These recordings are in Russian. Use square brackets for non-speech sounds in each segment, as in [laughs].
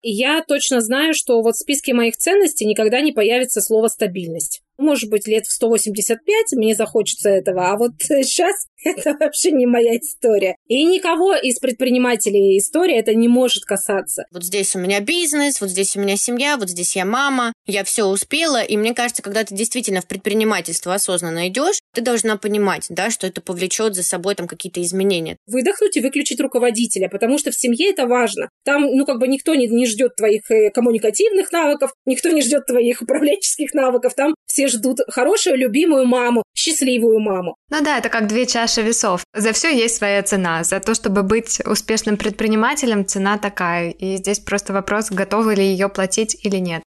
Я точно знаю, что вот в списке моих ценностей никогда не появится слово «стабильность». Может быть, лет в 185 мне захочется этого, а вот [laughs] сейчас это вообще не моя история. И никого из предпринимателей история это не может касаться. Вот здесь у меня бизнес, вот здесь у меня семья, вот здесь я мама, я все успела. И мне кажется, когда ты действительно в предпринимательство осознанно идешь, ты должна понимать, да, что это повлечет за собой там какие-то изменения. Выдохнуть и выключить руководителя, потому что в семье это важно. Там, ну, как бы никто не, не ждет твоих э, коммуникативных навыков, никто не ждет твоих [laughs] управленческих навыков. Там все ждут хорошую, любимую маму, счастливую маму. Ну да, это как две чаши весов. За все есть своя цена. За то, чтобы быть успешным предпринимателем, цена такая. И здесь просто вопрос, готовы ли ее платить или нет.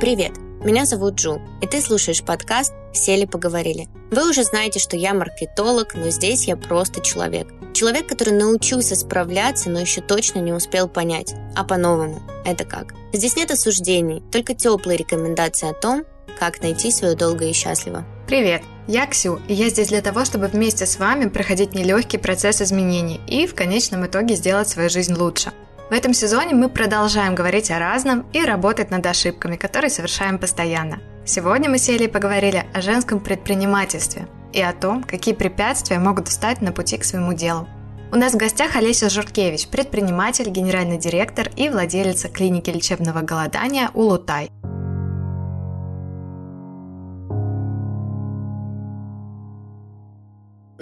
Привет, меня зовут Джу, и ты слушаешь подкаст «Сели поговорили». Вы уже знаете, что я маркетолог, но здесь я просто человек. Человек, который научился справляться, но еще точно не успел понять. А по-новому это как? Здесь нет осуждений, только теплые рекомендации о том, как найти свое долго и счастливо. Привет, я Ксю, и я здесь для того, чтобы вместе с вами проходить нелегкий процесс изменений и в конечном итоге сделать свою жизнь лучше. В этом сезоне мы продолжаем говорить о разном и работать над ошибками, которые совершаем постоянно. Сегодня мы сели и поговорили о женском предпринимательстве и о том, какие препятствия могут встать на пути к своему делу. У нас в гостях Олеся Журкевич, предприниматель, генеральный директор и владелица клиники лечебного голодания «Улутай»,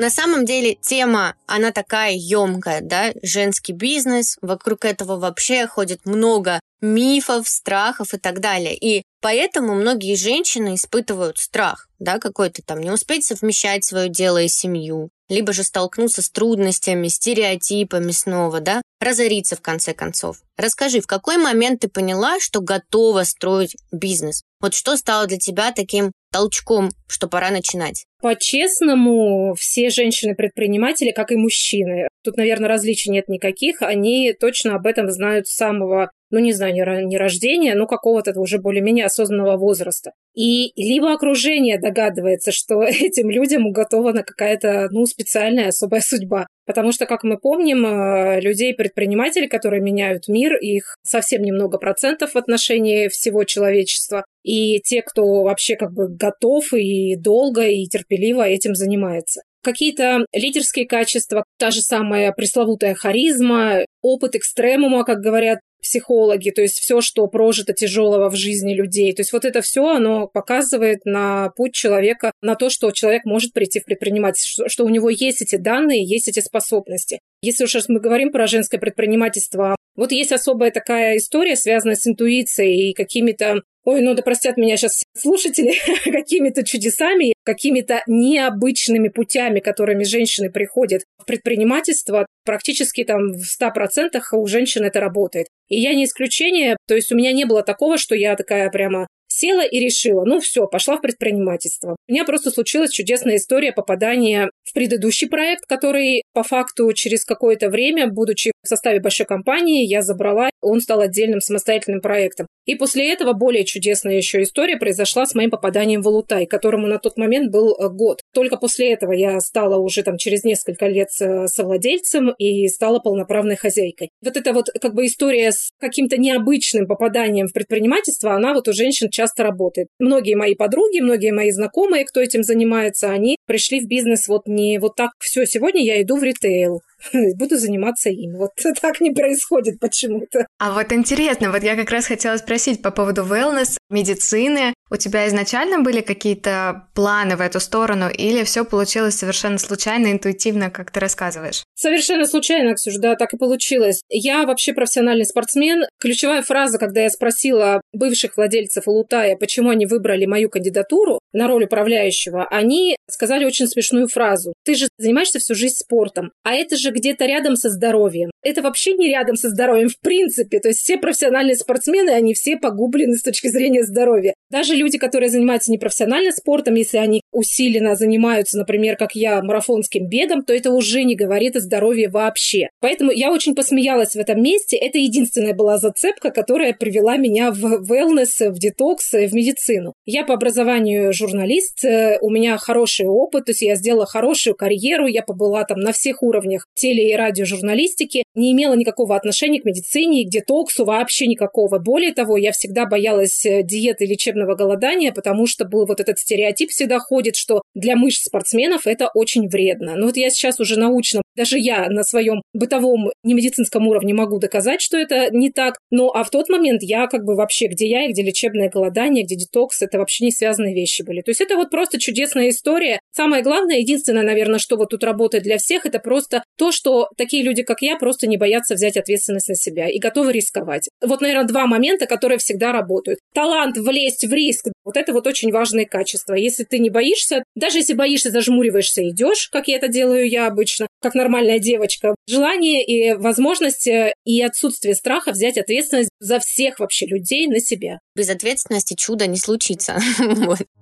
На самом деле тема, она такая емкая, да, женский бизнес, вокруг этого вообще ходит много мифов, страхов и так далее. И поэтому многие женщины испытывают страх, да, какой-то там, не успеть совмещать свое дело и семью, либо же столкнуться с трудностями, стереотипами снова, да, разориться в конце концов. Расскажи, в какой момент ты поняла, что готова строить бизнес? Вот что стало для тебя таким толчком, что пора начинать? По-честному, все женщины-предприниматели, как и мужчины, тут, наверное, различий нет никаких, они точно об этом знают с самого ну, не знаю, не рождения, но какого-то уже более-менее осознанного возраста. И либо окружение догадывается, что [laughs] этим людям уготована какая-то, ну, специальная особая судьба. Потому что, как мы помним, э, людей-предпринимателей, которые меняют мир, их совсем немного процентов в отношении всего человечества. И те, кто вообще как бы готов и долго, и терпеливо этим занимается какие-то лидерские качества, та же самая пресловутая харизма, опыт экстремума, как говорят психологи, то есть все, что прожито тяжелого в жизни людей. То есть вот это все, оно показывает на путь человека, на то, что человек может прийти в предпринимательство, что у него есть эти данные, есть эти способности. Если уж мы говорим про женское предпринимательство, вот есть особая такая история, связанная с интуицией и какими-то Ой, ну да простят меня сейчас слушатели [laughs] какими-то чудесами, какими-то необычными путями, которыми женщины приходят в предпринимательство. Практически там в 100% у женщин это работает. И я не исключение, то есть у меня не было такого, что я такая прямо села и решила, ну все, пошла в предпринимательство. У меня просто случилась чудесная история попадания в предыдущий проект, который по факту через какое-то время, будучи в составе большой компании, я забрала, он стал отдельным самостоятельным проектом. И после этого более чудесная еще история произошла с моим попаданием в Алутай, которому на тот момент был э, год. Только после этого я стала уже там через несколько лет совладельцем и стала полноправной хозяйкой. Вот эта вот как бы история с каким-то необычным попаданием в предпринимательство, она вот у женщин часто работает. Многие мои подруги, многие мои знакомые, кто этим занимается, они пришли в бизнес вот не вот так, все, сегодня я иду в ритейл, [laughs] буду заниматься им. Вот [laughs] так не происходит почему-то. А вот интересно, вот я как раз хотела спросить по поводу wellness, медицины. У тебя изначально были какие-то планы в эту сторону или все получилось совершенно случайно, интуитивно, как ты рассказываешь? Совершенно случайно, Ксюш, да, так и получилось. Я вообще профессиональный спортсмен. Ключевая фраза, когда я спросила бывших владельцев Лутая, почему они выбрали мою кандидатуру на роль управляющего, они сказали очень смешную фразу. Ты же занимаешься всю жизнь спортом, а это же где-то рядом со здоровьем. Это вообще не рядом со здоровьем в принципе. То есть все профессиональные спортсмены, они все погублены с точки зрения здоровья. Даже люди, которые занимаются непрофессионально спортом, если они усиленно занимаются, например, как я, марафонским бегом, то это уже не говорит о здоровье вообще. Поэтому я очень посмеялась в этом месте. Это единственная была зацепка, которая привела меня в wellness, в детокс, в медицину. Я по образованию журналист, э, у меня хороший опыт, то есть я сделала хорошую карьеру, я побыла там на всех уровнях теле- и радиожурналистики, не имела никакого отношения к медицине и к детоксу, вообще никакого. Более того, я всегда боялась э, диеты лечебного голодания, потому что был вот этот стереотип всегда ходит, что для мышц спортсменов это очень вредно. Но вот я сейчас уже научно, даже я на своем бытовом немедицинском уровне могу доказать, что это не так. Ну, а в тот момент я как бы вообще, где я и где лечебное голодание, где детокс, это вообще не связанные вещи были. То есть это вот просто чудесная история. Самое главное, единственное, наверное, что вот тут работает для всех, это просто то, что такие люди, как я, просто не боятся взять ответственность на себя и готовы рисковать. Вот, наверное, два момента, которые всегда работают. Талант влезть в риск. Вот это вот очень важные качества. Если ты не боишься, даже если боишься, зажмуриваешься, идешь, как я это делаю я обычно, как нормальная девочка. Желание и возможность и отсутствие страха взять ответственность за всех вообще людей на себя. Без ответственности чуда не случится. [laughs]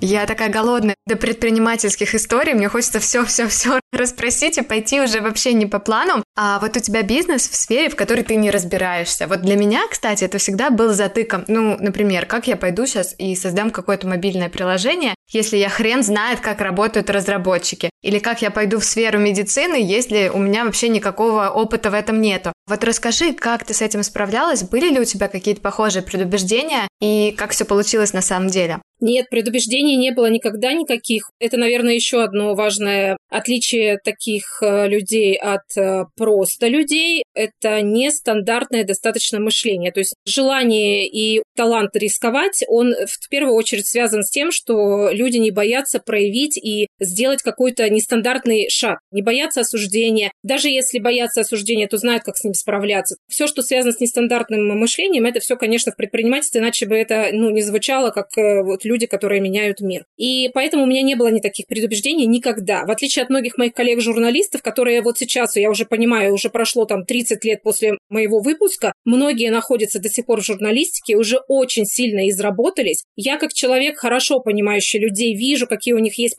Я такая голодная до предпринимательских историй. Мне хочется все-все-все [laughs] расспросить и пойти уже вообще не по плану. А вот у тебя бизнес в сфере, в которой ты не разбираешься. Вот для меня, кстати, это всегда был затыком. Ну, например, как я пойду сейчас и создам какое-то мобильное приложение, если я хрен знает, как работают разработчики? Или как я пойду в сферу медицины, если у меня вообще никакого опыта в этом нету? Вот расскажи, как ты с этим справлялась? Были ли у тебя какие-то похожие предубеждения? И как все получилось на самом деле? Нет, предубеждений не было никогда никаких. Это, наверное, еще одно важное отличие таких э, людей от э, просто людей. Это нестандартное достаточно мышление. То есть желание и талант рисковать, он в первую очередь связан с тем, что люди не боятся проявить и сделать какой-то нестандартный шаг. Не боятся осуждения. Даже если боятся осуждения, то знают, как с ним справляться. Все, что связано с нестандартным мышлением, это все, конечно, в предпринимательстве, иначе бы это ну, не звучало как э, вот люди, которые меняют мир. И поэтому у меня не было никаких предубеждений никогда. В отличие от многих моих коллег-журналистов, которые вот сейчас, я уже понимаю, уже прошло там 30 лет после моего выпуска, многие находятся до сих пор в журналистике, уже очень сильно изработались. Я как человек, хорошо понимающий людей, вижу, какие у них есть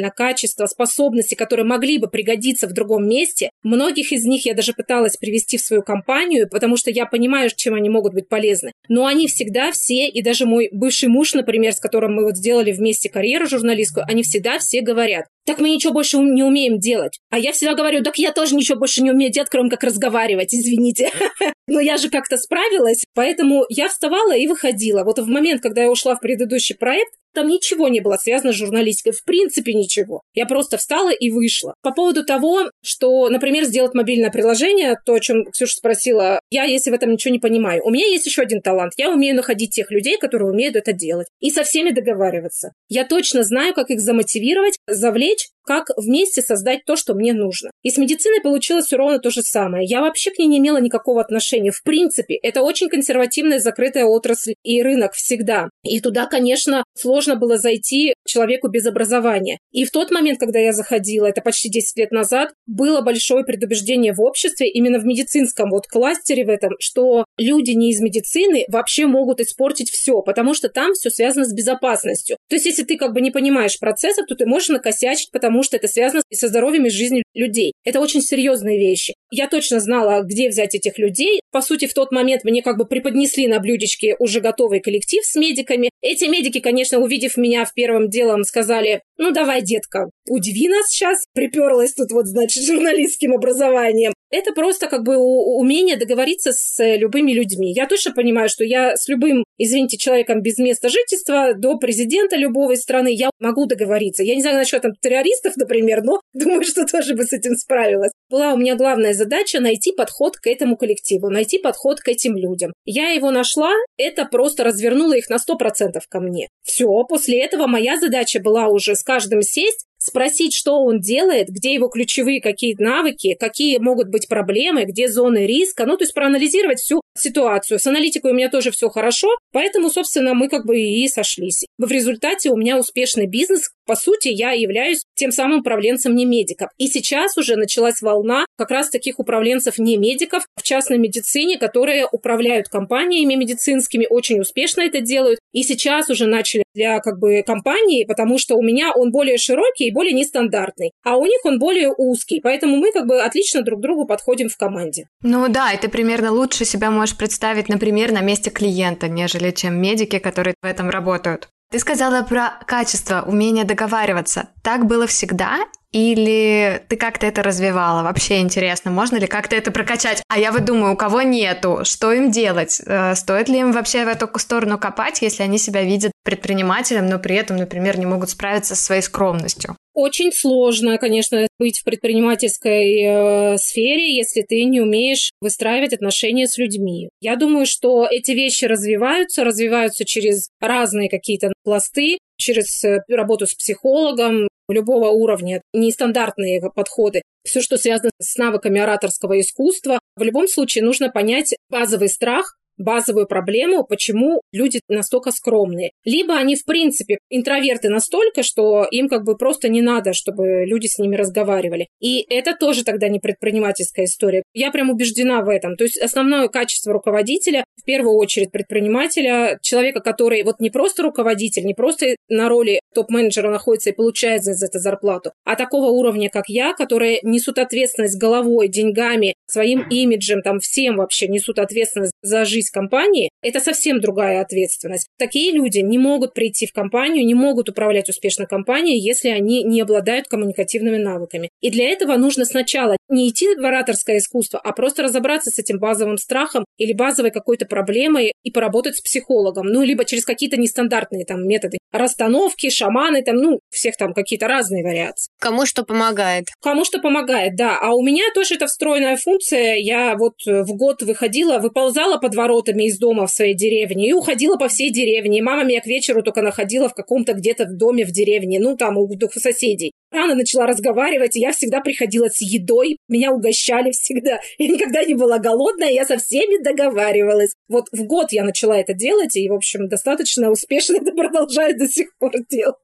потенциально качества, способности, которые могли бы пригодиться в другом месте. Многих из них я даже пыталась привести в свою компанию, потому что я понимаю, чем они могут быть полезны. Но они всегда все, и даже мой бывший муж, например, с которым мы вот сделали вместе карьеру журналистскую, они всегда все говорят, так мы ничего больше не умеем делать. А я всегда говорю, так я тоже ничего больше не умею делать, кроме как разговаривать, извините. [laughs] Но я же как-то справилась, поэтому я вставала и выходила. Вот в момент, когда я ушла в предыдущий проект, там ничего не было связано с журналистикой, в принципе ничего. Я просто встала и вышла. По поводу того, что, например, сделать мобильное приложение, то, о чем Ксюша спросила, я, если в этом ничего не понимаю. У меня есть еще один талант. Я умею находить тех людей, которые умеют это делать. И со всеми договариваться. Я точно знаю, как их замотивировать, завлечь, как вместе создать то, что мне нужно. И с медициной получилось все ровно то же самое. Я вообще к ней не имела никакого отношения. В принципе, это очень консервативная, закрытая отрасль и рынок всегда. И туда, конечно, сложно было зайти человеку без образования. И в тот момент, когда я заходила, это почти 10 лет назад, было большое предубеждение в обществе, именно в медицинском вот кластере в этом, что люди не из медицины вообще могут испортить все, потому что там все связано с безопасностью. То есть, если ты как бы не понимаешь процессов, то ты можешь накосячить, потому потому что это связано со здоровьем и жизнью людей. Это очень серьезные вещи. Я точно знала, где взять этих людей. По сути, в тот момент мне как бы преподнесли на блюдечке уже готовый коллектив с медиками. Эти медики, конечно, увидев меня в первом делом, сказали, ну давай, детка, удиви нас сейчас. Приперлась тут вот, значит, журналистским образованием. Это просто как бы умение договориться с любыми людьми. Я точно понимаю, что я с любым, извините, человеком без места жительства до президента любой страны я могу договориться. Я не знаю насчет там террористов, например, но [laughs] думаю, что тоже бы с этим справилась. Была у меня главная задача найти подход к этому коллективу, найти подход к этим людям. Я его нашла, это просто развернуло их на 100% ко мне. Все, после этого моя задача была уже с каждым сесть, спросить, что он делает, где его ключевые какие навыки, какие могут быть проблемы, где зоны риска, ну, то есть проанализировать всю ситуацию. С аналитикой у меня тоже все хорошо, поэтому, собственно, мы как бы и сошлись. В результате у меня успешный бизнес, по сути, я являюсь тем самым управленцем не медиков. И сейчас уже началась волна как раз таких управленцев не медиков в частной медицине, которые управляют компаниями медицинскими, очень успешно это делают. И сейчас уже начали для как бы компании, потому что у меня он более широкий и более нестандартный, а у них он более узкий. Поэтому мы как бы отлично друг другу подходим в команде. Ну да, ты примерно лучше себя можешь представить, например, на месте клиента, нежели чем медики, которые в этом работают. Ты сказала про качество, умение договариваться. Так было всегда? Или ты как-то это развивала? Вообще интересно, можно ли как-то это прокачать? А я вот думаю, у кого нету, что им делать? Э, стоит ли им вообще в эту сторону копать, если они себя видят предпринимателем, но при этом, например, не могут справиться со своей скромностью? Очень сложно, конечно, быть в предпринимательской э, сфере, если ты не умеешь выстраивать отношения с людьми. Я думаю, что эти вещи развиваются, развиваются через разные какие-то пласты, через э, работу с психологом, любого уровня, нестандартные подходы, все, что связано с навыками ораторского искусства, в любом случае нужно понять базовый страх, базовую проблему, почему люди настолько скромные. Либо они, в принципе, интроверты настолько, что им как бы просто не надо, чтобы люди с ними разговаривали. И это тоже тогда не предпринимательская история. Я прям убеждена в этом. То есть основное качество руководителя, в первую очередь предпринимателя, человека, который вот не просто руководитель, не просто на роли топ-менеджера находится и получает за это зарплату, а такого уровня, как я, которые несут ответственность головой, деньгами, своим имиджем, там всем вообще несут ответственность за жизнь компании, это совсем другая ответственность. Такие люди не могут прийти в компанию, не могут управлять успешно компанией, если они не обладают коммуникативными навыками. И для этого нужно сначала не идти в ораторское искусство, а просто разобраться с этим базовым страхом или базовой какой-то проблемой и поработать с психологом. Ну, либо через какие-то нестандартные там методы расстановки, шаманы, там, ну, всех там какие-то разные вариации. Кому что помогает. Кому что помогает, да. А у меня тоже это встроенная функция. Я вот в год выходила, выползала под воротами из дома в своей деревне и уходила по всей деревне. И мама меня к вечеру только находила в каком-то где-то доме в деревне, ну, там у соседей. Рано начала разговаривать, и я всегда приходила с едой, меня угощали всегда. Я никогда не была голодная, я со всеми договаривалась. Вот в год я начала это делать, и, в общем, достаточно успешно это продолжает до сих пор делать.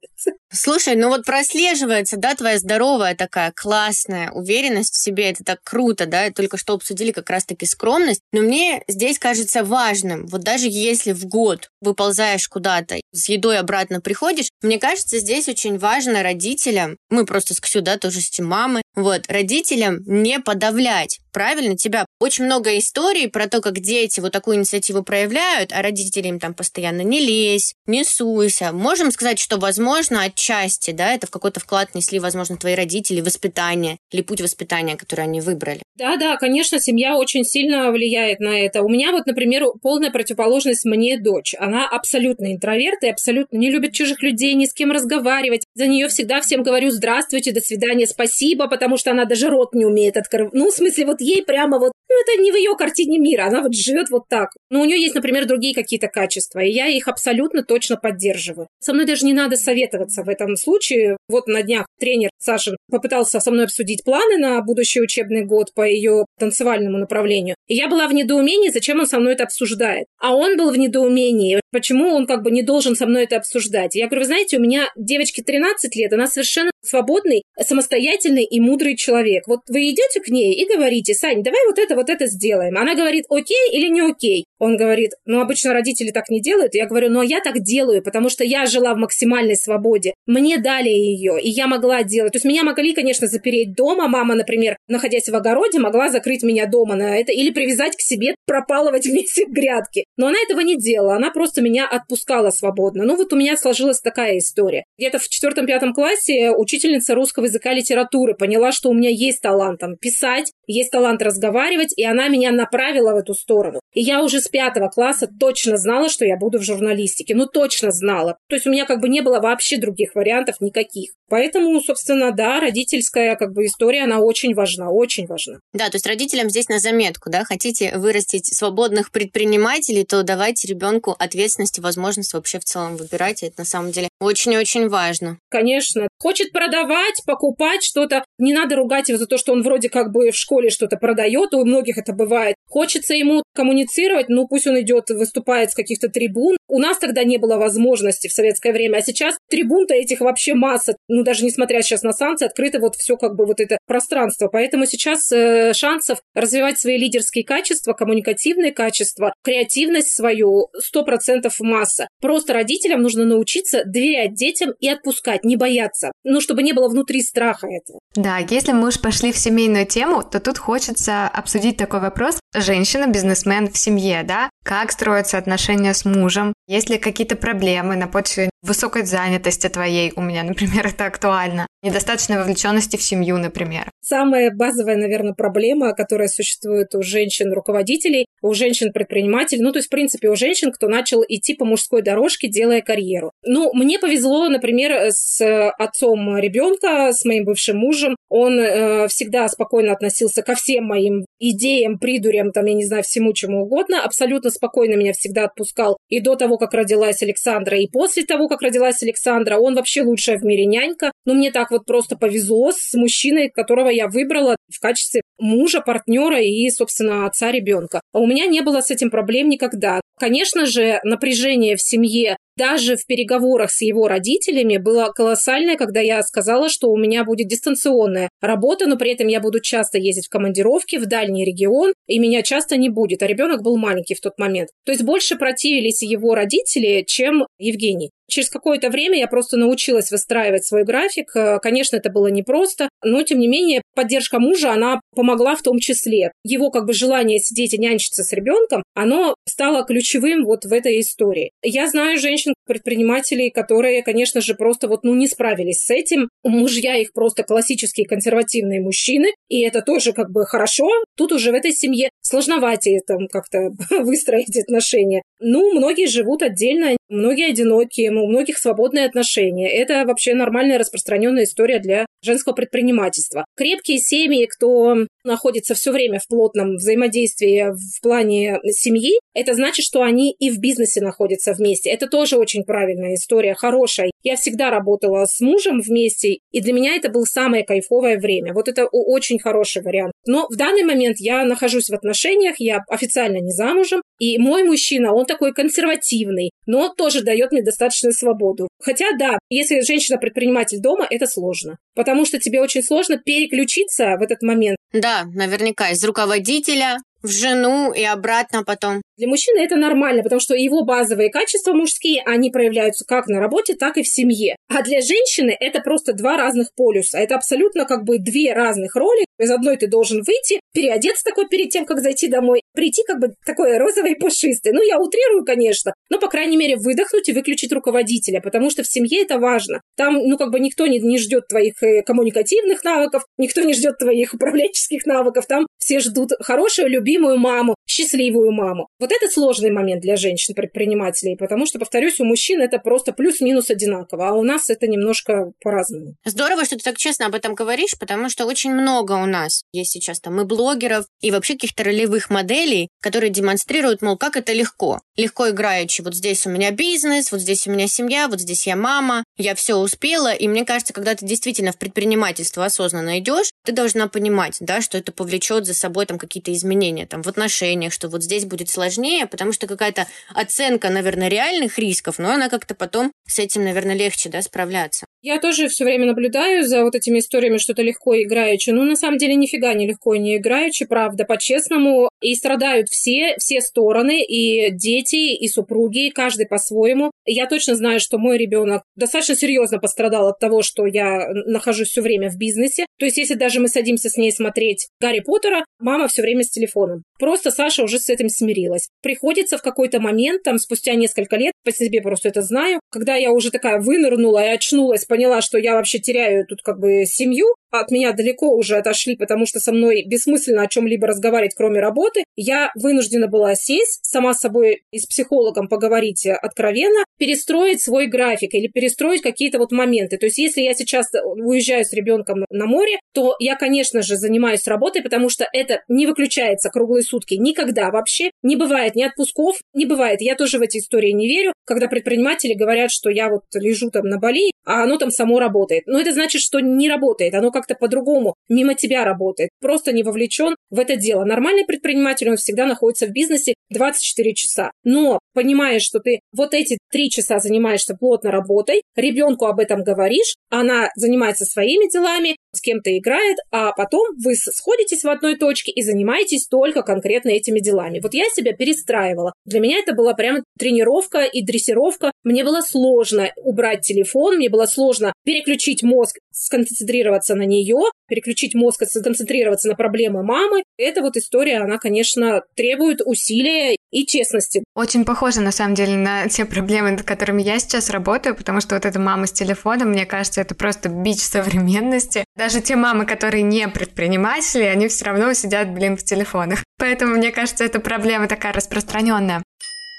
Слушай, ну вот прослеживается, да, твоя здоровая такая классная уверенность в себе, это так круто, да, только что обсудили как раз-таки скромность, но мне здесь кажется важным, вот даже если в год выползаешь куда-то, с едой обратно приходишь, мне кажется, здесь очень важно родителям, мы просто с Ксю, да, тоже с мамы, вот, родителям не подавлять, правильно, тебя. Очень много историй про то, как дети вот такую инициативу проявляют, а родители им там постоянно не лезь, не суйся. Можем сказать, что, возможно, отчасти, да, это в какой-то вклад несли, возможно, твои родители, воспитание или путь воспитания, который они выбрали. Да, да, конечно, семья очень сильно влияет на это. У меня вот, например, полная противоположность мне дочь. Она абсолютно интроверт и абсолютно не любит чужих людей, ни с кем разговаривать. За нее всегда всем говорю здравствуйте, до свидания, спасибо, потому что она даже рот не умеет открыть. Ну, в смысле, вот ей прямо вот, ну, это не в ее картине мира, она вот живет вот так. Но у нее есть, например, другие какие-то качества, и я их абсолютно точно поддерживаю. Со мной даже не надо советоваться в этом случае. Вот на днях тренер Сашин попытался со мной обсудить планы на будущий учебный год по ее танцевальному направлению. И я была в недоумении, зачем он со мной это обсуждает. А он был в недоумении, почему он как бы не должен со мной это обсуждать. Я говорю, вы знаете, у меня девочке 13 лет, она совершенно свободный, самостоятельный и мудрый человек. Вот вы идете к ней и говорите, Сань, давай вот это, вот это сделаем. Она говорит, окей или не окей? Он говорит, ну, обычно родители так не делают. Я говорю, ну, а я так делаю, потому что я жила в максимальной свободе. Мне дали ее, и я могла делать. То есть меня могли, конечно, запереть дома. Мама, например, находясь в огороде, могла закрыть меня дома на это или привязать к себе, пропалывать [laughs] вместе в грядке. Но она этого не делала. Она просто меня отпускала свободно. Ну, вот у меня сложилась такая история. Где-то в четвертом-пятом классе учительница русского языка и литературы поняла, что у меня есть талант там писать, есть талант разговаривать, и она меня направила в эту сторону. И я уже с пятого класса точно знала, что я буду в журналистике. Ну, точно знала. То есть у меня как бы не было вообще других вариантов никаких. Поэтому, собственно, да, родительская как бы история, она очень важна, очень важна. Да, то есть родителям здесь на заметку, да, хотите вырастить свободных предпринимателей, то давайте ребенку ответственность и возможность вообще в целом выбирать. Это на самом деле очень-очень важно. Конечно. Хочет продавать, покупать что-то. Не надо ругать его за то, что он вроде как бы в школе что-то продает, у многих это бывает. Хочется ему коммуницировать, ну пусть он идет, выступает с каких-то трибун. У нас тогда не было возможности в советское время, а сейчас трибун-то этих вообще масса. Ну даже несмотря сейчас на санкции, открыто вот все как бы вот это пространство. Поэтому сейчас э, шансов развивать свои лидерские качества, коммуникативные качества, креативность свою сто процентов масса. Просто родителям нужно научиться доверять детям и отпускать, не бояться. Ну, чтобы не было внутри страха этого. Да, если мы уж пошли в семейную тему, то тут хочется обсудить такой вопрос. Женщина-бизнесмен в семье, да? Как строятся отношения с мужем? Есть ли какие-то проблемы на почве высокой занятости твоей? У меня, [laughs] например, это актуально. Недостаточной вовлеченности в семью, например. Самая базовая, наверное, проблема, которая существует у женщин-руководителей, у женщин-предпринимателей, ну, то есть, в принципе, у женщин, кто начал идти по мужской дорожке, делая карьеру. Ну, мне повезло, например, с отцом ребенка, с моим бывшим мужем. Он э, всегда спокойно относился ко всем моим идеям, придурям, там, я не знаю, всему чему угодно. Абсолютно спокойно меня всегда отпускал и до того, как родилась Александра, и после того, как родилась Александра. Он вообще лучшая в мире нянька. Но мне так вот просто повезло с мужчиной, которого я выбрала в качестве мужа, партнера и, собственно, отца ребенка. А у меня не было с этим проблем никогда. Конечно же, напряжение в семье даже в переговорах с его родителями было колоссальное, когда я сказала, что у меня будет дистанционная работа, но при этом я буду часто ездить в командировки в дальний регион, и меня часто не будет, а ребенок был маленький в тот момент. То есть больше противились его родители, чем Евгений. Через какое-то время я просто научилась выстраивать свой график. Э, конечно, это было непросто, но, тем не менее, поддержка мужа, она помогла в том числе. Его как бы желание сидеть и нянчиться с ребенком, оно стало ключевым вот в этой истории. Я знаю женщин-предпринимателей, которые, конечно же, просто вот, ну, не справились с этим. Мужья их просто классические консервативные мужчины, и это тоже как бы хорошо. Тут уже в этой семье сложноватее там как-то [laughs] выстроить отношения. Ну, многие живут отдельно, многие одинокие, у многих свободные отношения. Это вообще нормальная распространенная история для женского предпринимательства. Крепкие семьи, кто находится все время в плотном взаимодействии в плане семьи, это значит, что они и в бизнесе находятся вместе. Это тоже очень правильная история, хорошая. Я всегда работала с мужем вместе, и для меня это было самое кайфовое время. Вот это очень хороший вариант. Но в данный момент я нахожусь в отношениях, я официально не замужем, и мой мужчина, он такой консервативный, но тоже дает мне достаточную свободу. Хотя, да, если женщина-предприниматель дома, это сложно, потому что тебе очень сложно переключиться в этот момент. Да, наверняка, из руководителя в жену и обратно потом. Для мужчины это нормально, потому что его базовые качества мужские, они проявляются как на работе, так и в семье. А для женщины это просто два разных полюса. Это абсолютно как бы две разных роли. Из одной ты должен выйти, переодеться такой перед тем, как зайти домой, прийти как бы такой розовый и пушистый. Ну, я утрирую, конечно, но, по крайней мере, выдохнуть и выключить руководителя, потому что в семье это важно. Там, ну, как бы никто не, не ждет твоих э, коммуникативных навыков, никто не ждет твоих управленческих навыков. Там все ждут хорошую, любимую маму, счастливую маму. Вот это сложный момент для женщин-предпринимателей, потому что, повторюсь, у мужчин это просто плюс-минус одинаково, а у нас это немножко по-разному. Здорово, что ты так честно об этом говоришь, потому что очень много у нас есть сейчас там и блогеров, и вообще каких-то ролевых моделей, которые демонстрируют, мол, как это легко. Легко играючи. Вот здесь у меня бизнес, вот здесь у меня семья, вот здесь я мама, я все успела. И мне кажется, когда ты действительно в предпринимательство осознанно идешь, ты должна понимать, да, что это повлечет за собой там какие-то изменения там в отношениях, что вот здесь будет сложнее, потому что какая-то оценка, наверное, реальных рисков, но она как-то потом с этим, наверное, легче, да, справляться. Я тоже все время наблюдаю за вот этими историями, что-то легко играючи. Ну, на самом деле, нифига не легко не играючи, правда, по-честному. И страдают все, все стороны, и дети, и супруги, каждый по-своему. Я точно знаю, что мой ребенок достаточно серьезно пострадал от того, что я нахожусь все время в бизнесе. То есть, если даже мы садимся с ней смотреть Гарри Поттера, мама все время с телефоном. Просто Саша уже с этим смирилась. Приходится в какой-то момент, там, спустя несколько лет, по себе просто это знаю, когда я уже такая вынырнула и очнулась, поняла, что я вообще теряю тут как бы семью, от меня далеко уже отошли, потому что со мной бессмысленно о чем-либо разговаривать, кроме работы, я вынуждена была сесть, сама с собой и с психологом поговорить откровенно, перестроить свой график или перестроить какие-то вот моменты. То есть, если я сейчас уезжаю с ребенком на море, то я, конечно же, занимаюсь работой, потому что это не выключается круглые сутки никогда вообще. Не бывает ни отпусков, не бывает. Я тоже в эти истории не верю, когда предприниматели говорят, что я вот лежу там на Бали, а оно там само работает. Но это значит, что не работает. Оно как-то по-другому мимо тебя работает. Просто не вовлечен в это дело. Нормальный предприниматель, он всегда находится в бизнесе 24 часа. Но понимаешь, что ты вот эти три часа занимаешься плотно работой, ребенку об этом говоришь, она занимается своими делами, с кем-то играет, а потом вы сходитесь в одной точке и занимаетесь только конкретно этими делами. Вот я себя перестраивала. Для меня это была прям тренировка и дрессировка. Мне было сложно убрать телефон, мне было сложно переключить мозг, сконцентрироваться на нее, переключить мозг, сконцентрироваться на проблемы мамы. Эта вот история, она, конечно, требует усилия и честности. Очень похоже, на самом деле, на те проблемы, над которыми я сейчас работаю, потому что вот эта мама с телефоном, мне кажется, это просто бич современности. Даже те мамы, которые не предприниматели, они все равно сидят, блин, в телефонах. Поэтому, мне кажется, эта проблема такая распространенная.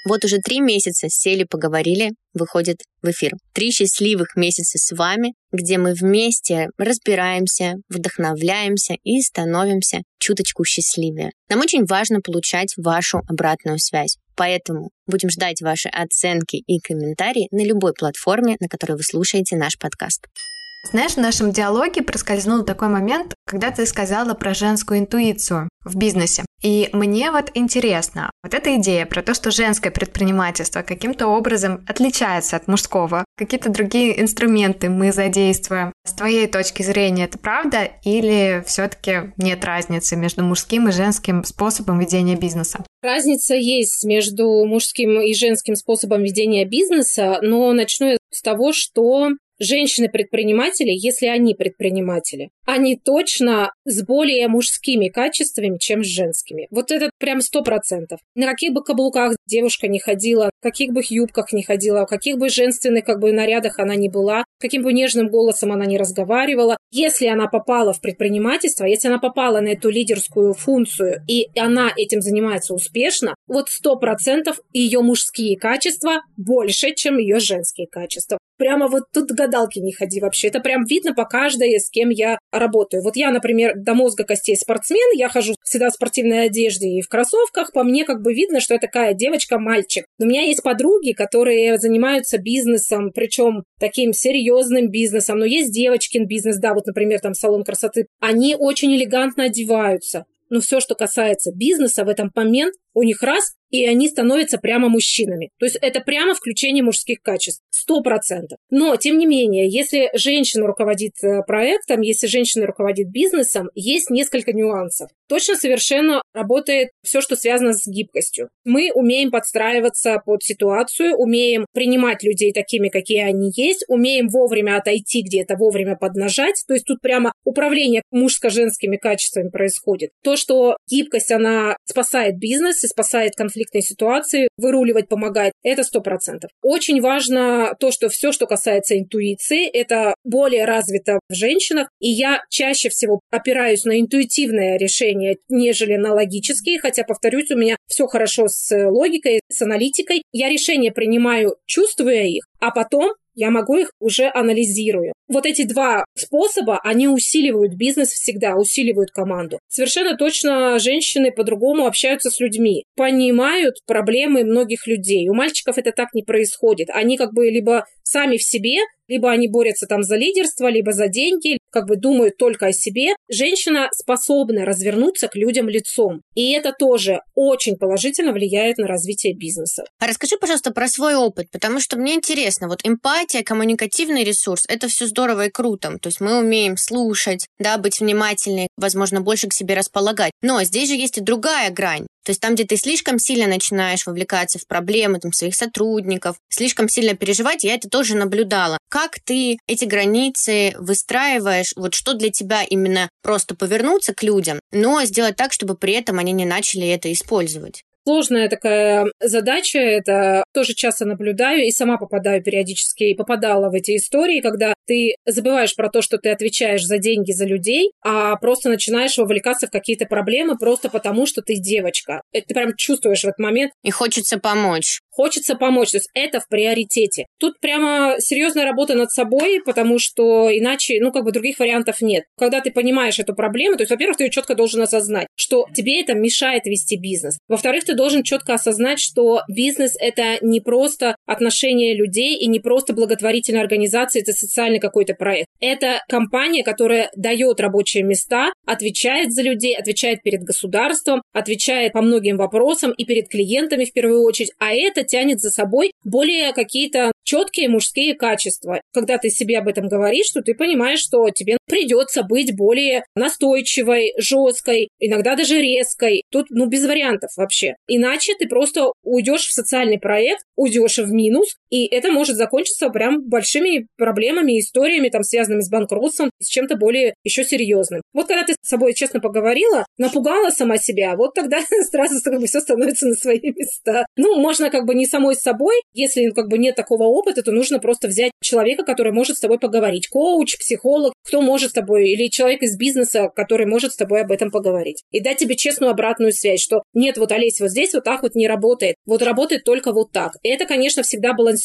Вот уже три месяца сели, поговорили, выходит в эфир. Три счастливых месяца с вами, где мы вместе разбираемся, вдохновляемся и становимся чуточку счастливее. Нам очень важно получать вашу обратную связь. Поэтому будем ждать ваши оценки и комментарии на любой платформе, на которой вы слушаете наш подкаст. Знаешь, в нашем диалоге проскользнул такой момент, когда ты сказала про женскую интуицию в бизнесе. И мне вот интересно, вот эта идея про то, что женское предпринимательство каким-то образом отличается от мужского, какие-то другие инструменты мы задействуем. С твоей точки зрения это правда или все-таки нет разницы между мужским и женским способом ведения бизнеса? Разница есть между мужским и женским способом ведения бизнеса, но начну я с того, что женщины-предприниматели, если они предприниматели, они точно с более мужскими качествами, чем с женскими. Вот это прям сто процентов. На каких бы каблуках девушка не ходила, в каких бы юбках не ходила, в каких бы женственных как бы нарядах она не была, каким бы нежным голосом она не разговаривала, если она попала в предпринимательство, если она попала на эту лидерскую функцию, и она этим занимается успешно, вот сто процентов ее мужские качества больше, чем ее женские качества. Прямо вот тут гадалки не ходи вообще. Это прям видно по каждой, с кем я работаю. Вот я, например, до мозга костей спортсмен, я хожу всегда в спортивной одежде и в кроссовках. По мне как бы видно, что я такая девочка-мальчик. Но у меня есть подруги, которые занимаются бизнесом, причем таким серьезным бизнесом. Но есть девочкин бизнес, да, вот, например, там салон красоты. Они очень элегантно одеваются. Но все, что касается бизнеса в этом момент, у них раз, и они становятся прямо мужчинами. То есть это прямо включение мужских качеств. Сто процентов. Но, тем не менее, если женщина руководит э, проектом, если женщина руководит бизнесом, есть несколько нюансов. Точно совершенно работает все, что связано с гибкостью. Мы умеем подстраиваться под ситуацию, умеем принимать людей такими, какие они есть, умеем вовремя отойти где-то, вовремя поднажать. То есть тут прямо управление мужско-женскими качествами происходит. То, что гибкость, она спасает бизнес и спасает конфликт конфликтной ситуации выруливать помогает. Это сто процентов. Очень важно то, что все, что касается интуиции, это более развито в женщинах. И я чаще всего опираюсь на интуитивное решение, нежели на логические. Хотя, повторюсь, у меня все хорошо с логикой, с аналитикой. Я решения принимаю, чувствуя их, а потом я могу их уже анализирую. Вот эти два способа, они усиливают бизнес всегда, усиливают команду. Совершенно точно женщины по-другому общаются с людьми, понимают проблемы многих людей. У мальчиков это так не происходит. Они как бы либо сами в себе, либо они борются там за лидерство, либо за деньги, как бы думают только о себе. Женщина способна развернуться к людям лицом. И это тоже очень положительно влияет на развитие бизнеса. А расскажи, пожалуйста, про свой опыт, потому что мне интересно, вот эмпатия, коммуникативный ресурс, это все здорово и круто. То есть мы умеем слушать, да, быть внимательны, возможно, больше к себе располагать. Но здесь же есть и другая грань. То есть там, где ты слишком сильно начинаешь вовлекаться в проблемы там, своих сотрудников, слишком сильно переживать, я это тоже наблюдала. Как ты эти границы выстраиваешь? Вот что для тебя именно просто повернуться к людям, но сделать так, чтобы при этом они не начали это использовать? Сложная такая задача, это тоже часто наблюдаю и сама попадаю периодически, и попадала в эти истории, когда ты забываешь про то, что ты отвечаешь за деньги за людей, а просто начинаешь вовлекаться в какие-то проблемы просто потому, что ты девочка. Это ты прям чувствуешь в этот момент. И хочется помочь хочется помочь. То есть это в приоритете. Тут прямо серьезная работа над собой, потому что иначе, ну, как бы других вариантов нет. Когда ты понимаешь эту проблему, то есть, во-первых, ты ее четко должен осознать, что тебе это мешает вести бизнес. Во-вторых, ты должен четко осознать, что бизнес это не просто отношения людей и не просто благотворительная организация, это социальный какой-то проект. Это компания, которая дает рабочие места, отвечает за людей, отвечает перед государством, отвечает по многим вопросам и перед клиентами в первую очередь. А это тянет за собой более какие-то четкие мужские качества. Когда ты себе об этом говоришь, что ты понимаешь, что тебе придется быть более настойчивой, жесткой, иногда даже резкой. Тут, ну, без вариантов вообще. Иначе ты просто уйдешь в социальный проект, уйдешь в минус, и это может закончиться прям большими проблемами, историями, там, связанными с банкротством, с чем-то более еще серьезным. Вот когда ты с собой честно поговорила, напугала сама себя, вот тогда [laughs] сразу как бы все становится на свои места. Ну, можно как бы не самой собой, если ну, как бы нет такого опыта, то нужно просто взять человека, который может с тобой поговорить. Коуч, психолог, кто может с тобой, или человек из бизнеса, который может с тобой об этом поговорить. И дать тебе честную обратную связь, что нет, вот Олесь, вот здесь вот так вот не работает. Вот работает только вот так. И это, конечно, всегда балансировка.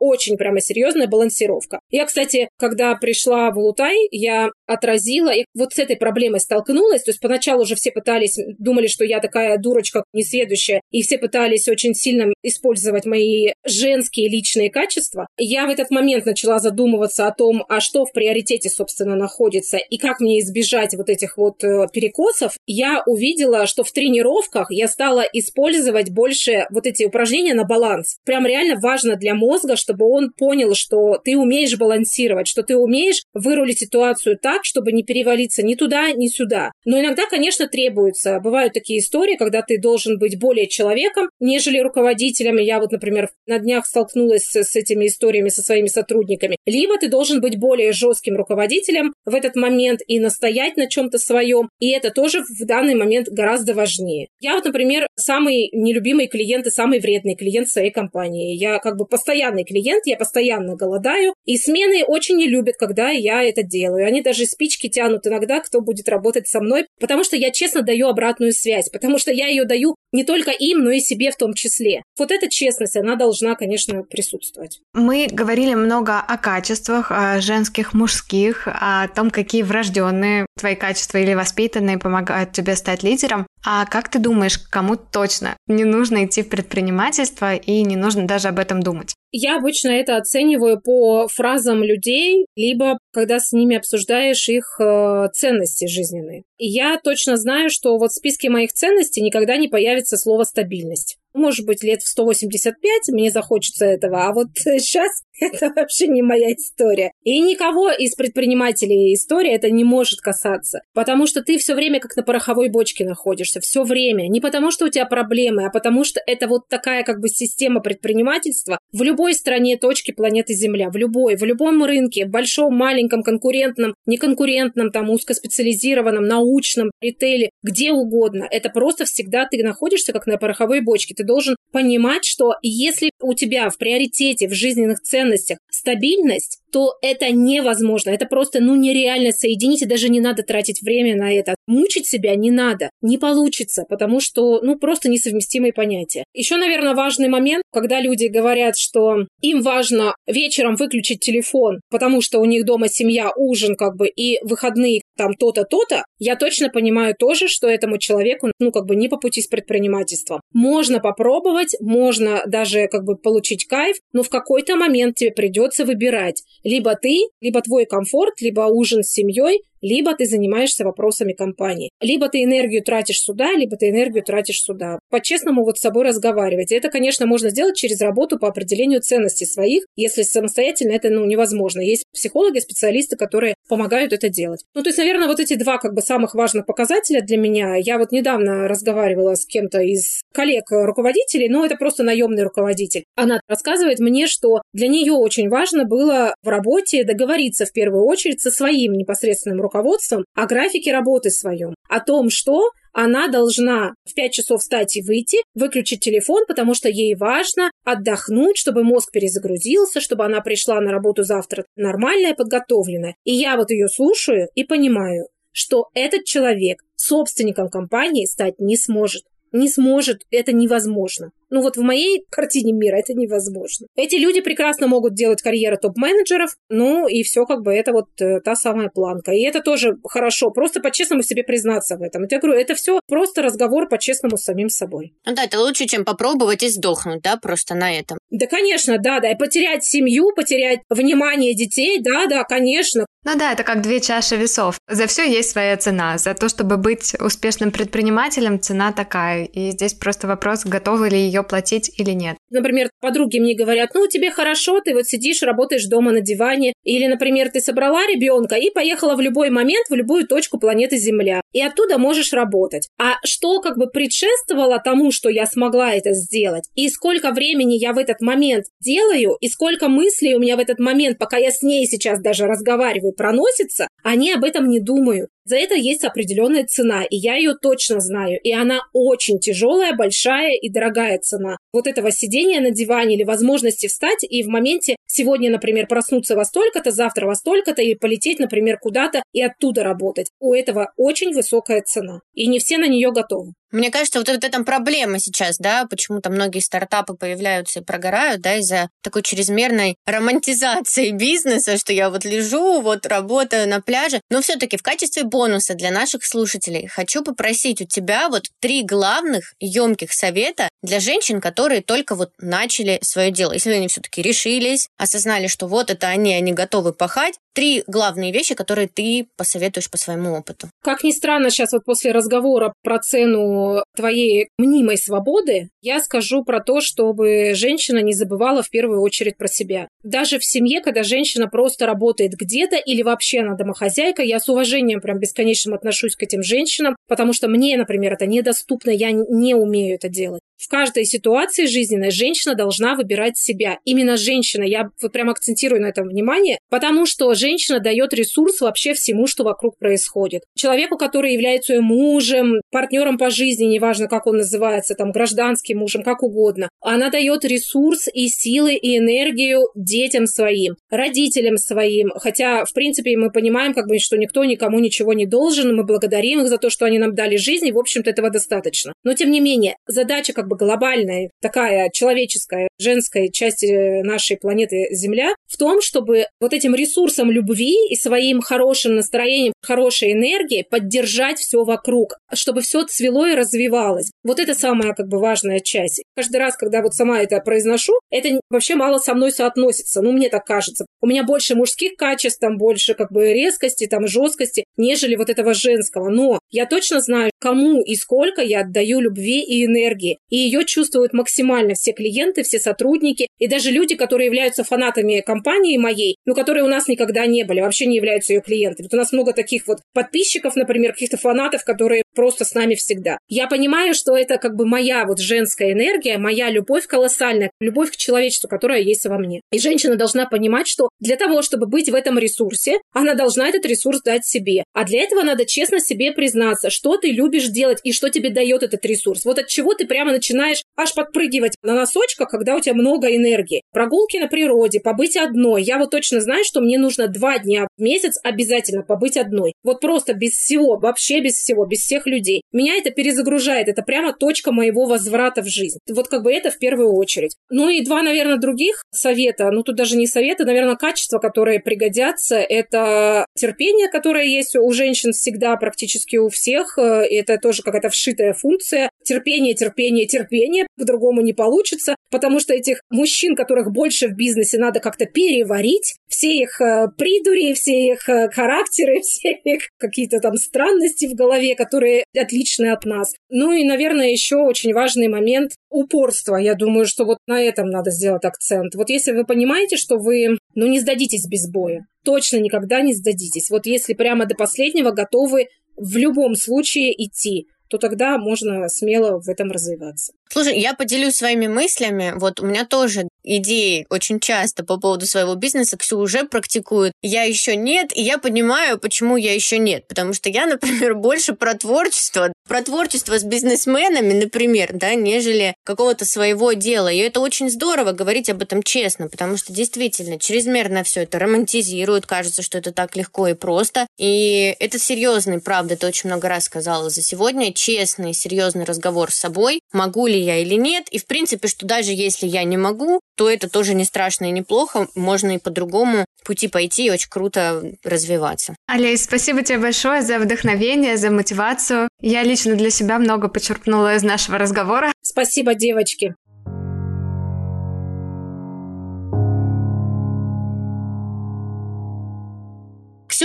Очень прямо серьезная балансировка. Я, кстати, когда пришла в Лутай, я отразила и вот с этой проблемой столкнулась. То есть поначалу уже все пытались, думали, что я такая дурочка несведущая, и все пытались очень сильно использовать мои женские личные качества. Я в этот момент начала задумываться о том, а что в приоритете, собственно, находится, и как мне избежать вот этих вот э, перекосов. Я увидела, что в тренировках я стала использовать больше вот эти упражнения на баланс. Прям реально важно для мозга, чтобы он понял, что ты умеешь балансировать, что ты умеешь вырулить ситуацию так, чтобы не перевалиться ни туда, ни сюда. Но иногда, конечно, требуется. Бывают такие истории, когда ты должен быть более человеком, нежели руководителем. Я вот, например, на днях столкнулась с этими историями со своими сотрудниками. Либо ты должен быть более жестким руководителем в этот момент и настоять на чем-то своем. И это тоже в данный момент гораздо важнее. Я вот, например, самый нелюбимый клиент и самый вредный клиент своей компании. Я как бы постоянный клиент, я постоянно голодаю. И смены очень не любят, когда я это делаю. Они даже спички тянут иногда, кто будет работать со мной, потому что я честно даю обратную связь, потому что я ее даю не только им, но и себе в том числе. Вот эта честность, она должна, конечно, присутствовать. Мы говорили много о качествах, о женских, мужских, о том, какие врожденные твои качества или воспитанные помогают тебе стать лидером. А как ты думаешь, кому точно не нужно идти в предпринимательство и не нужно даже об этом думать? Я обычно это оцениваю по фразам людей, либо когда с ними обсуждаешь их э, ценности жизненные. И я точно знаю, что вот в списке моих ценностей никогда не появится слово «стабильность» может быть, лет в 185 мне захочется этого, а вот [laughs] сейчас [laughs] это вообще не моя история. И никого из предпринимателей истории это не может касаться, потому что ты все время как на пороховой бочке находишься, все время. Не потому, что у тебя проблемы, а потому что это вот такая как бы система предпринимательства в любой стране точки планеты Земля, в любой, в любом рынке, в большом, маленьком, конкурентном, неконкурентном, там узкоспециализированном, научном, ритейле, где угодно. Это просто всегда ты находишься как на пороховой бочке. Ты должен понимать, что если у тебя в приоритете, в жизненных ценностях стабильность, то это невозможно. Это просто, ну, нереально соединить, и даже не надо тратить время на это. Мучить себя не надо, не получится, потому что, ну, просто несовместимые понятия. Еще, наверное, важный момент, когда люди говорят, что им важно вечером выключить телефон, потому что у них дома семья, ужин, как бы, и выходные там то-то, то-то, я точно понимаю тоже, что этому человеку, ну, как бы не по пути с предпринимательством. Можно попробовать, можно даже как бы получить кайф, но в какой-то момент тебе придется выбирать. Либо ты, либо твой комфорт, либо ужин с семьей, либо ты занимаешься вопросами компании. Либо ты энергию тратишь сюда, либо ты энергию тратишь сюда. По-честному вот с собой разговаривать. И это, конечно, можно сделать через работу по определению ценностей своих. Если самостоятельно это ну, невозможно. Есть психологи, специалисты, которые помогают это делать. Ну, то есть, наверное, вот эти два как бы самых важных показателя для меня. Я вот недавно разговаривала с кем-то из коллег-руководителей, но это просто наемный руководитель. Она рассказывает мне, что для нее очень важно было в работе договориться в первую очередь со своим непосредственным руководством о графике работы своем, о том, что она должна в 5 часов встать и выйти, выключить телефон, потому что ей важно отдохнуть, чтобы мозг перезагрузился, чтобы она пришла на работу завтра нормальная, подготовленная. И я вот ее слушаю и понимаю, что этот человек собственником компании стать не сможет не сможет, это невозможно. Ну вот в моей картине мира это невозможно. Эти люди прекрасно могут делать карьеру топ-менеджеров, ну и все как бы это вот э, та самая планка. И это тоже хорошо, просто по-честному себе признаться в этом. Я говорю, это все просто разговор по-честному с самим собой. Ну да, это лучше, чем попробовать и сдохнуть, да, просто на этом. Да, конечно, да, да. И потерять семью, потерять внимание детей, да, да, конечно. Ну да, это как две чаши весов. За все есть своя цена. За то, чтобы быть успешным предпринимателем, цена такая. И здесь просто вопрос, готовы ли ее платить или нет. Например, подруги мне говорят, ну, тебе хорошо, ты вот сидишь, работаешь дома на диване. Или, например, ты собрала ребенка и поехала в любой момент в любую точку планеты Земля. И оттуда можешь работать. А что как бы предшествовало тому, что я смогла это сделать? И сколько времени я в этот момент делаю, и сколько мыслей у меня в этот момент, пока я с ней сейчас даже разговариваю, проносится, они об этом не думают. За это есть определенная цена, и я ее точно знаю. И она очень тяжелая, большая и дорогая цена. Вот этого сидения на диване или возможности встать и в моменте сегодня, например, проснуться во столько-то, завтра во столько-то и полететь, например, куда-то и оттуда работать. У этого очень высокая цена. И не все на нее готовы. Мне кажется, вот в этом проблема сейчас, да, почему-то многие стартапы появляются и прогорают, да, из-за такой чрезмерной романтизации бизнеса, что я вот лежу, вот работаю на пляже. Но все-таки в качестве бонуса для наших слушателей хочу попросить у тебя вот три главных емких совета для женщин, которые только вот начали свое дело. Если они все-таки решились, осознали, что вот это они, они готовы пахать, три главные вещи, которые ты посоветуешь по своему опыту. Как ни странно, сейчас вот после разговора про цену твоей мнимой свободы, я скажу про то, чтобы женщина не забывала в первую очередь про себя. Даже в семье, когда женщина просто работает где-то или вообще она домохозяйка, я с уважением прям бесконечным отношусь к этим женщинам, потому что мне, например, это недоступно, я не умею это делать. В каждой ситуации жизненной женщина должна выбирать себя. Именно женщина, я вот прям акцентирую на этом внимание, потому что женщина дает ресурс вообще всему, что вокруг происходит. Человеку, который является мужем, партнером по жизни, неважно, как он называется, там, гражданским мужем, как угодно, она дает ресурс и силы, и энергию детям своим, родителям своим. Хотя, в принципе, мы понимаем, как бы, что никто никому ничего не должен, мы благодарим их за то, что они нам дали жизнь, и, в общем-то, этого достаточно. Но, тем не менее, задача как бы глобальная, такая человеческая, женская часть э, нашей планеты Земля в том, чтобы вот этим ресурсом любви и своим хорошим настроением, хорошей энергией поддержать все вокруг, чтобы все цвело и развивалось. Вот это самая как бы важная часть. Каждый раз, когда вот сама это произношу, это вообще мало со мной соотносится. Ну, мне так кажется. У меня больше мужских качеств, там больше как бы резкости, там жесткости, нежели вот этого женского. Но я точно знаю, кому и сколько я отдаю любви и энергии. И ее чувствуют максимально все клиенты, все сотрудники и даже люди, которые являются фанатами компании моей, но которые у нас никогда не были, вообще не являются ее клиентами. Вот у нас много таких вот подписчиков, например, каких-то фанатов, которые просто с нами всегда. Я понимаю, что это как бы моя вот женская энергия, моя любовь колоссальная, любовь к человечеству, которая есть во мне. И женщина должна понимать, что для того, чтобы быть в этом ресурсе, она должна этот ресурс дать себе. А для этого надо честно себе признаться, что ты любишь делать и что тебе дает этот ресурс. Вот от чего ты прямо начинаешь аж подпрыгивать на носочках, когда у тебя много энергии. Прогулки на природе, побыть одной. Я вот точно знаю, что мне нужно два дня в месяц обязательно побыть одной. Вот просто без всего, вообще без всего, без всех людей. Меня это перезагружает, это прямо точка моего возврата в жизнь. Вот как бы это в первую очередь. Ну и два, наверное, других совета, ну тут даже не советы, наверное, качества, которые пригодятся, это терпение, которое есть у женщин всегда, практически у всех, это тоже какая-то вшитая функция. Терпение, терпение, терпение, по-другому не получится, потому что этих мужчин, которых больше в бизнесе надо как-то переварить, все их э, придури, все их э, характеры, [laughs] все их какие-то там странности в голове, которые отличны от нас. Ну и, наверное, еще очень важный момент упорства. Я думаю, что вот на этом надо сделать акцент. Вот если вы понимаете, что вы, ну, не сдадитесь без боя, точно никогда не сдадитесь. Вот если прямо до последнего готовы в любом случае идти, то тогда можно смело в этом развиваться. Слушай, я поделюсь своими мыслями. Вот у меня тоже идеи очень часто по поводу своего бизнеса Ксю уже практикует. Я еще нет, и я понимаю, почему я еще нет. Потому что я, [laughs] например, больше про творчество, про творчество с бизнесменами, например, да, нежели какого-то своего дела. И это очень здорово говорить об этом честно, потому что действительно чрезмерно все это романтизирует, кажется, что это так легко и просто. И это серьезный, правда, ты очень много раз сказала за сегодня, честный, серьезный разговор с собой, могу ли я или нет, и в принципе, что даже если я не могу, то это тоже не страшно и неплохо, можно и по-другому пути пойти и очень круто развиваться. Олесь, спасибо тебе большое за вдохновение, за мотивацию. Я лично для себя много почерпнула из нашего разговора. Спасибо, девочки.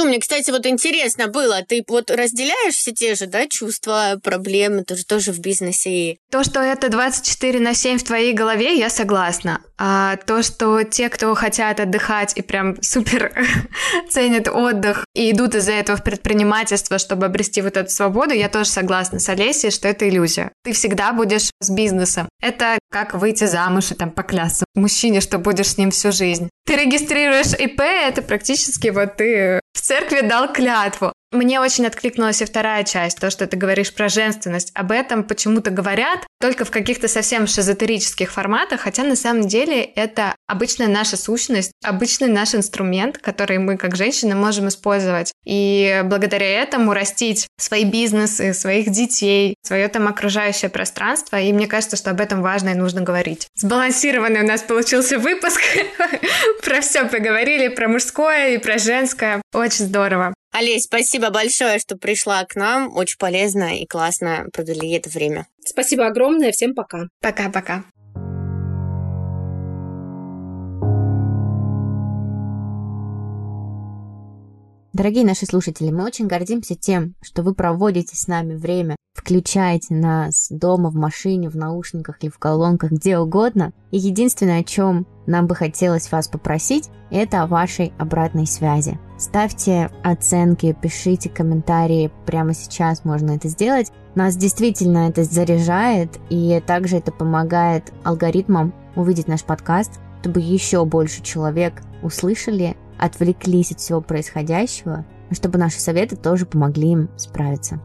Ксю, мне, кстати, вот интересно было, ты вот разделяешь все те же, да, чувства, проблемы, тоже, тоже в бизнесе? То, что это 24 на 7 в твоей голове, я согласна. А то, что те, кто хотят отдыхать и прям супер [laughs] ценят отдых и идут из-за этого в предпринимательство, чтобы обрести вот эту свободу, я тоже согласна с Олесей, что это иллюзия. Ты всегда будешь с бизнесом. Это как выйти замуж и там поклясться мужчине, что будешь с ним всю жизнь. Ты регистрируешь ИП, это практически вот ты в церкви дал клятву. Мне очень откликнулась и вторая часть, то, что ты говоришь про женственность. Об этом почему-то говорят только в каких-то совсем шизотерических форматах, хотя на самом деле это обычная наша сущность, обычный наш инструмент, который мы как женщины можем использовать. И благодаря этому растить свои бизнесы, своих детей, свое там окружающее пространство. И мне кажется, что об этом важно и нужно говорить. Сбалансированный у нас получился выпуск. [laughs] Про все поговорили, про мужское и про женское. Очень здорово. Олесь, спасибо большое, что пришла к нам. Очень полезно и классно провели это время. Спасибо огромное. Всем пока. Пока-пока. Дорогие наши слушатели, мы очень гордимся тем, что вы проводите с нами время, включаете нас дома, в машине, в наушниках или в колонках, где угодно. И единственное, о чем нам бы хотелось вас попросить, это о вашей обратной связи. Ставьте оценки, пишите комментарии, прямо сейчас можно это сделать. Нас действительно это заряжает, и также это помогает алгоритмам увидеть наш подкаст, чтобы еще больше человек услышали отвлеклись от всего происходящего, чтобы наши советы тоже помогли им справиться.